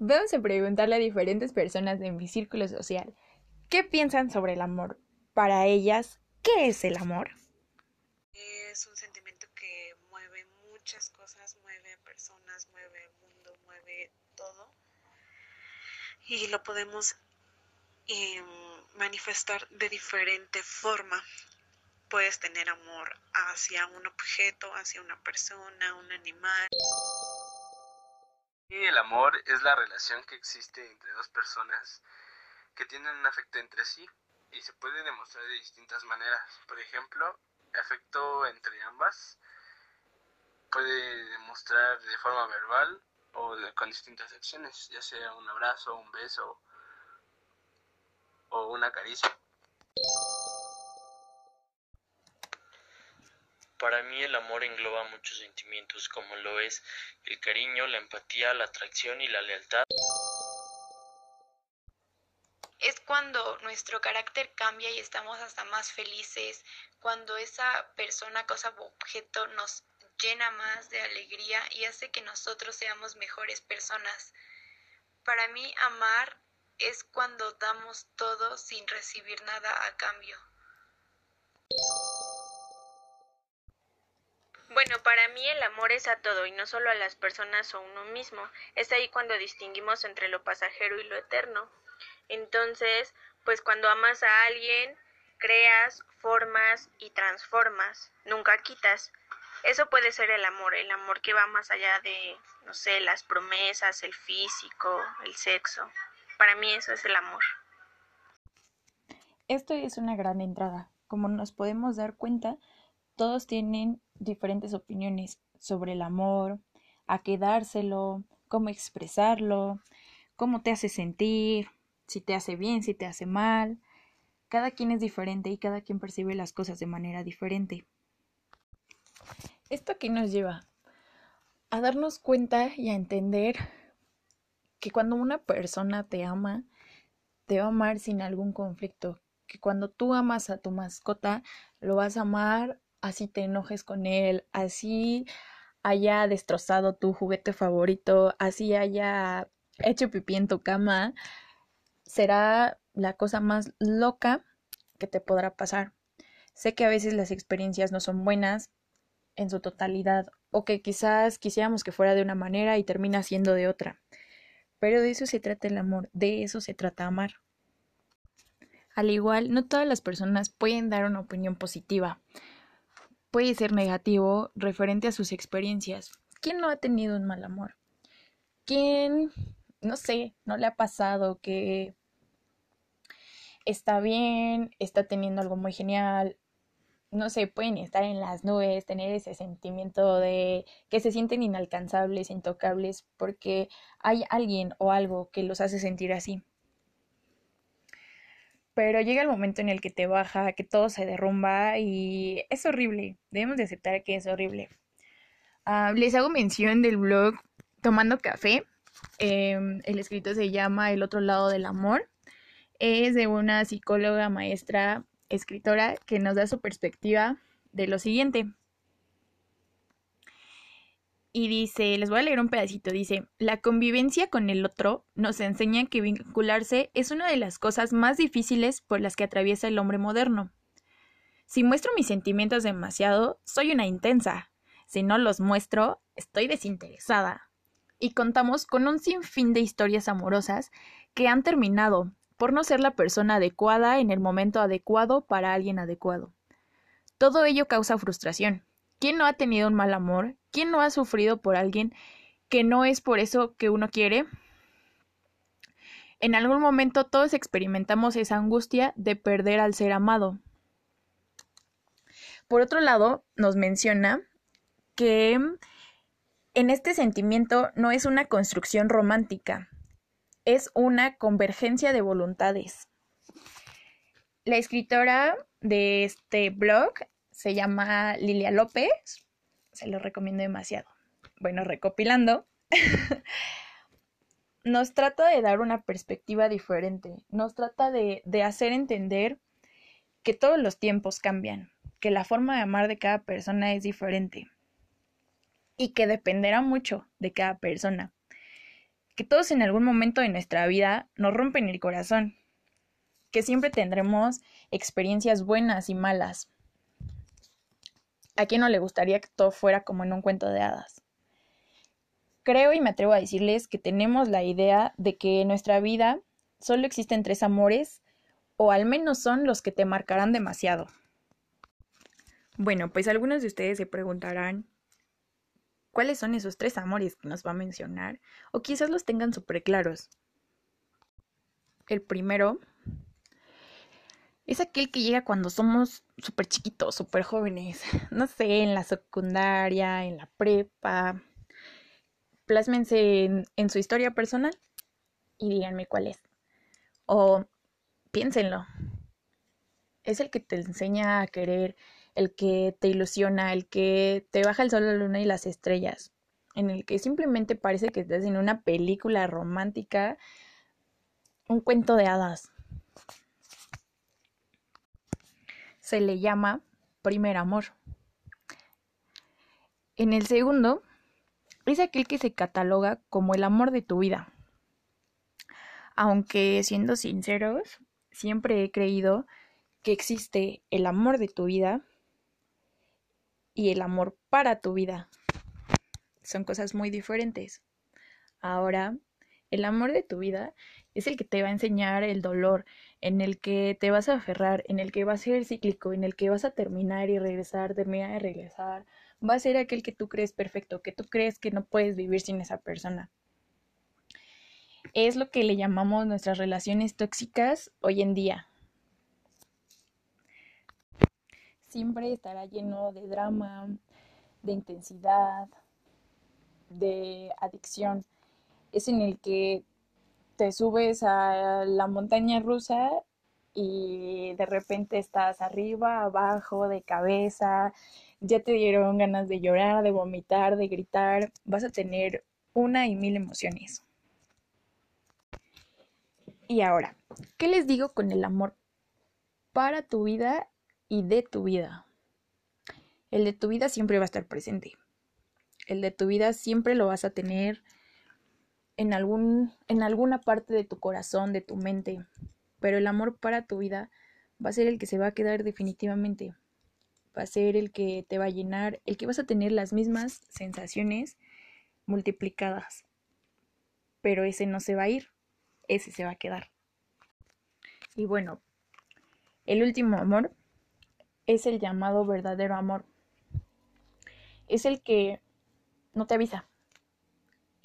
Vamos a preguntarle a diferentes personas de mi círculo social qué piensan sobre el amor. Para ellas, ¿qué es el amor? Es un sentimiento que mueve muchas cosas, mueve personas, mueve el mundo, mueve todo. Y lo podemos em, manifestar de diferente forma. Puedes tener amor hacia un objeto, hacia una persona, un animal. Y el amor es la relación que existe entre dos personas que tienen un afecto entre sí y se puede demostrar de distintas maneras. Por ejemplo, afecto entre ambas puede demostrar de forma verbal o con distintas acciones, ya sea un abrazo, un beso o una caricia. Para mí el amor engloba muchos sentimientos como lo es el cariño, la empatía, la atracción y la lealtad. Es cuando nuestro carácter cambia y estamos hasta más felices, cuando esa persona, cosa objeto nos llena más de alegría y hace que nosotros seamos mejores personas. Para mí amar es cuando damos todo sin recibir nada a cambio. Bueno, para mí el amor es a todo y no solo a las personas o uno mismo. Es ahí cuando distinguimos entre lo pasajero y lo eterno. Entonces, pues cuando amas a alguien, creas, formas y transformas, nunca quitas. Eso puede ser el amor, el amor que va más allá de, no sé, las promesas, el físico, el sexo. Para mí eso es el amor. Esto es una gran entrada. Como nos podemos dar cuenta, todos tienen diferentes opiniones sobre el amor, a qué dárselo, cómo expresarlo, cómo te hace sentir, si te hace bien, si te hace mal. Cada quien es diferente y cada quien percibe las cosas de manera diferente. ¿Esto qué nos lleva? A darnos cuenta y a entender que cuando una persona te ama, te va a amar sin algún conflicto. Que cuando tú amas a tu mascota, lo vas a amar así te enojes con él, así haya destrozado tu juguete favorito, así haya hecho pipí en tu cama, será la cosa más loca que te podrá pasar. Sé que a veces las experiencias no son buenas en su totalidad o que quizás quisiéramos que fuera de una manera y termina siendo de otra. Pero de eso se trata el amor, de eso se trata amar. Al igual, no todas las personas pueden dar una opinión positiva puede ser negativo referente a sus experiencias. ¿Quién no ha tenido un mal amor? ¿Quién, no sé, no le ha pasado que está bien, está teniendo algo muy genial? No sé, pueden estar en las nubes, tener ese sentimiento de que se sienten inalcanzables, intocables, porque hay alguien o algo que los hace sentir así pero llega el momento en el que te baja, que todo se derrumba y es horrible. Debemos de aceptar que es horrible. Ah, les hago mención del blog Tomando Café. Em, el escrito se llama El otro lado del amor. Es de una psicóloga, maestra, escritora que nos da su perspectiva de lo siguiente y dice, les voy a leer un pedacito, dice, la convivencia con el otro nos enseña que vincularse es una de las cosas más difíciles por las que atraviesa el hombre moderno. Si muestro mis sentimientos demasiado, soy una intensa. Si no los muestro, estoy desinteresada. Y contamos con un sinfín de historias amorosas que han terminado por no ser la persona adecuada en el momento adecuado para alguien adecuado. Todo ello causa frustración, ¿Quién no ha tenido un mal amor? ¿Quién no ha sufrido por alguien que no es por eso que uno quiere? En algún momento todos experimentamos esa angustia de perder al ser amado. Por otro lado, nos menciona que en este sentimiento no es una construcción romántica, es una convergencia de voluntades. La escritora de este blog se llama Lilia López, se lo recomiendo demasiado. Bueno, recopilando, nos trata de dar una perspectiva diferente, nos trata de, de hacer entender que todos los tiempos cambian, que la forma de amar de cada persona es diferente y que dependerá mucho de cada persona, que todos en algún momento de nuestra vida nos rompen el corazón, que siempre tendremos experiencias buenas y malas. ¿A quién no le gustaría que todo fuera como en un cuento de hadas? Creo y me atrevo a decirles que tenemos la idea de que en nuestra vida solo existen tres amores, o al menos son los que te marcarán demasiado. Bueno, pues algunos de ustedes se preguntarán cuáles son esos tres amores que nos va a mencionar, o quizás los tengan súper claros. El primero es aquel que llega cuando somos súper chiquitos, súper jóvenes, no sé, en la secundaria, en la prepa. Plásmense en, en su historia personal y díganme cuál es. O piénsenlo. Es el que te enseña a querer, el que te ilusiona, el que te baja el sol, la luna y las estrellas, en el que simplemente parece que estás en una película romántica, un cuento de hadas. Se le llama primer amor. En el segundo, es aquel que se cataloga como el amor de tu vida. Aunque siendo sinceros, siempre he creído que existe el amor de tu vida y el amor para tu vida. Son cosas muy diferentes. Ahora, el amor de tu vida es el que te va a enseñar el dolor, en el que te vas a aferrar, en el que va a ser cíclico, en el que vas a terminar y regresar, terminar y regresar. Va a ser aquel que tú crees perfecto, que tú crees que no puedes vivir sin esa persona. Es lo que le llamamos nuestras relaciones tóxicas hoy en día. Siempre estará lleno de drama, de intensidad, de adicción. Es en el que te subes a la montaña rusa y de repente estás arriba, abajo, de cabeza, ya te dieron ganas de llorar, de vomitar, de gritar, vas a tener una y mil emociones. Y ahora, ¿qué les digo con el amor para tu vida y de tu vida? El de tu vida siempre va a estar presente. El de tu vida siempre lo vas a tener en, algún, en alguna parte de tu corazón, de tu mente, pero el amor para tu vida va a ser el que se va a quedar definitivamente. Va a ser el que te va a llenar, el que vas a tener las mismas sensaciones multiplicadas. Pero ese no se va a ir, ese se va a quedar. Y bueno, el último amor es el llamado verdadero amor. Es el que no te avisa,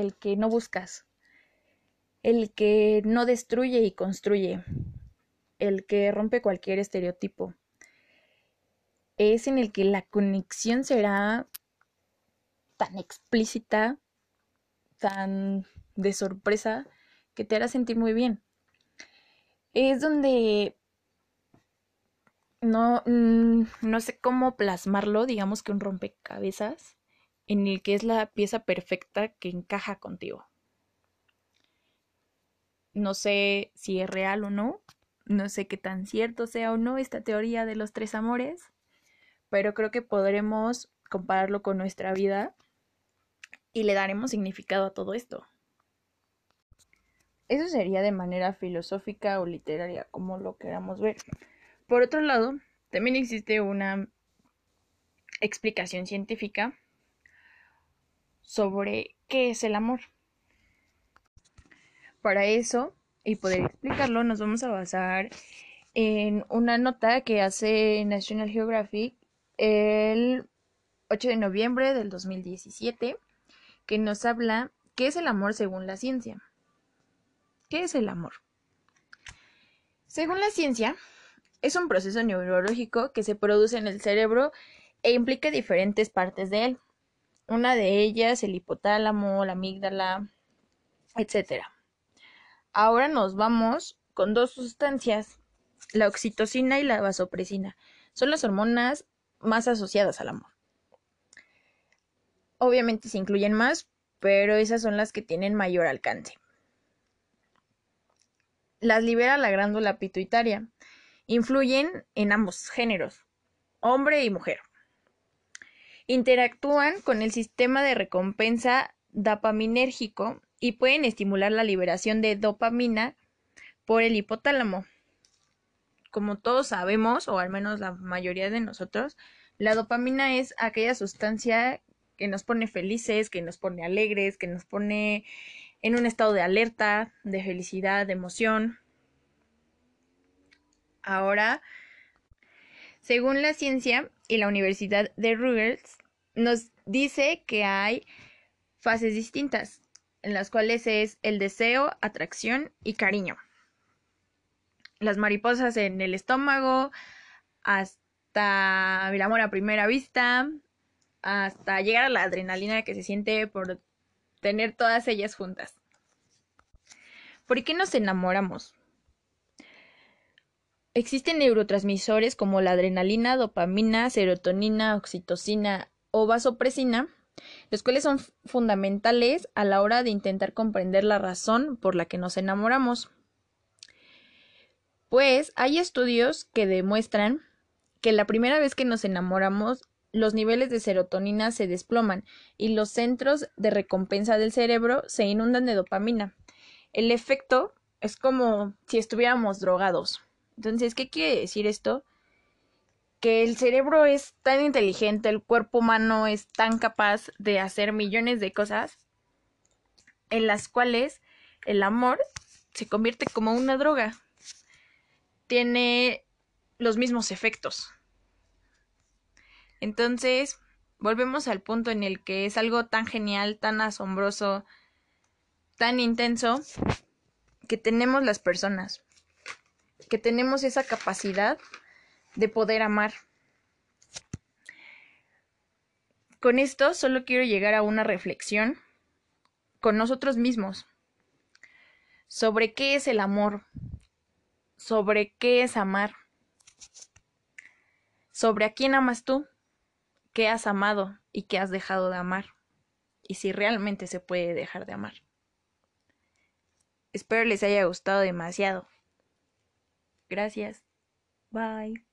el que no buscas, el que no destruye y construye, el que rompe cualquier estereotipo. Es en el que la conexión será tan explícita, tan de sorpresa, que te hará sentir muy bien. Es donde no, mm, no sé cómo plasmarlo, digamos que un rompecabezas en el que es la pieza perfecta que encaja contigo. No sé si es real o no, no sé qué tan cierto sea o no esta teoría de los tres amores, pero creo que podremos compararlo con nuestra vida y le daremos significado a todo esto. Eso sería de manera filosófica o literaria, como lo queramos ver. Por otro lado, también existe una explicación científica sobre qué es el amor. Para eso, y poder explicarlo, nos vamos a basar en una nota que hace National Geographic el 8 de noviembre del 2017, que nos habla qué es el amor según la ciencia. ¿Qué es el amor? Según la ciencia, es un proceso neurológico que se produce en el cerebro e implica diferentes partes de él. Una de ellas, el hipotálamo, la amígdala, etc. Ahora nos vamos con dos sustancias, la oxitocina y la vasopresina. Son las hormonas más asociadas al amor. Obviamente se incluyen más, pero esas son las que tienen mayor alcance. Las libera la glándula pituitaria. Influyen en ambos géneros, hombre y mujer interactúan con el sistema de recompensa dopaminérgico y pueden estimular la liberación de dopamina por el hipotálamo. Como todos sabemos, o al menos la mayoría de nosotros, la dopamina es aquella sustancia que nos pone felices, que nos pone alegres, que nos pone en un estado de alerta, de felicidad, de emoción. Ahora, según la ciencia y la Universidad de Rutgers, nos dice que hay fases distintas, en las cuales es el deseo, atracción y cariño. Las mariposas en el estómago, hasta el amor a primera vista, hasta llegar a la adrenalina que se siente por tener todas ellas juntas. ¿Por qué nos enamoramos? Existen neurotransmisores como la adrenalina, dopamina, serotonina, oxitocina o vasopresina, los cuales son fundamentales a la hora de intentar comprender la razón por la que nos enamoramos. Pues hay estudios que demuestran que la primera vez que nos enamoramos los niveles de serotonina se desploman y los centros de recompensa del cerebro se inundan de dopamina. El efecto es como si estuviéramos drogados. Entonces, ¿qué quiere decir esto? Que el cerebro es tan inteligente, el cuerpo humano es tan capaz de hacer millones de cosas en las cuales el amor se convierte como una droga. Tiene los mismos efectos. Entonces, volvemos al punto en el que es algo tan genial, tan asombroso, tan intenso, que tenemos las personas, que tenemos esa capacidad de poder amar. Con esto solo quiero llegar a una reflexión con nosotros mismos sobre qué es el amor, sobre qué es amar, sobre a quién amas tú qué has amado y qué has dejado de amar, y si realmente se puede dejar de amar. Espero les haya gustado demasiado. Gracias. Bye.